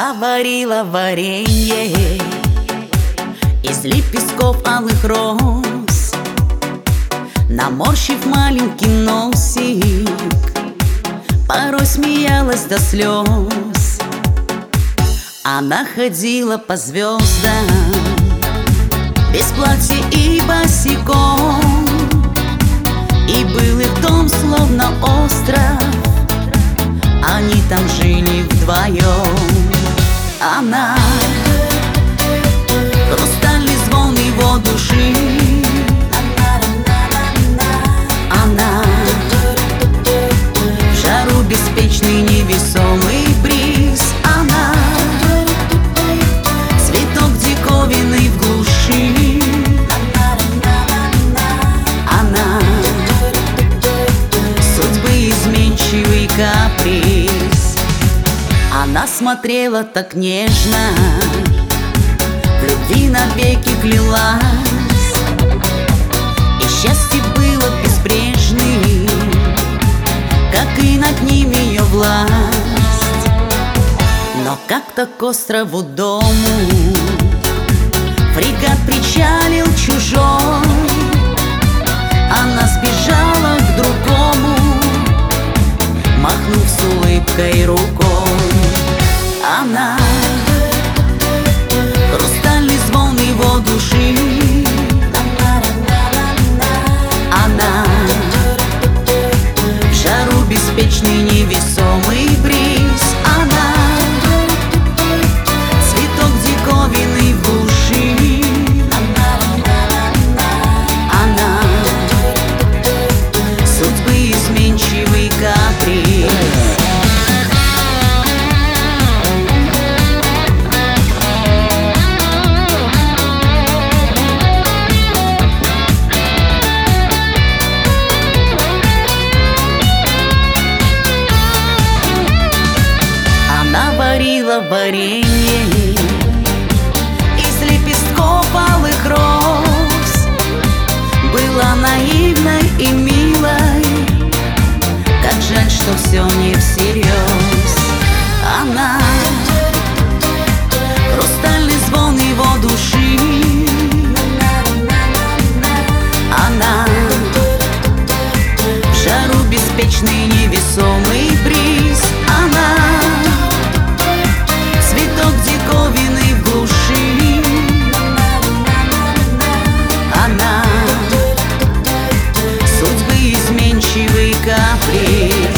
Она варила варенье Из лепестков алых роз Наморщив маленький носик. Порой смеялась до слез. Она ходила по звездам Без платья и босиком. И был их дом словно остров Они там жили вдвоем Она Она смотрела так нежно. В любви навеки клялась. И счастье было безбрежным Как и над ним ее власть. Но как-то к острову дому Фрегат причалил чужой Она Хрустальный варенье Из лепестков алых роз Была наивной и милой. Как жаль, что все не всерьез Она Хрустальный звон его души. Она В жару беспечный невесомый sempre.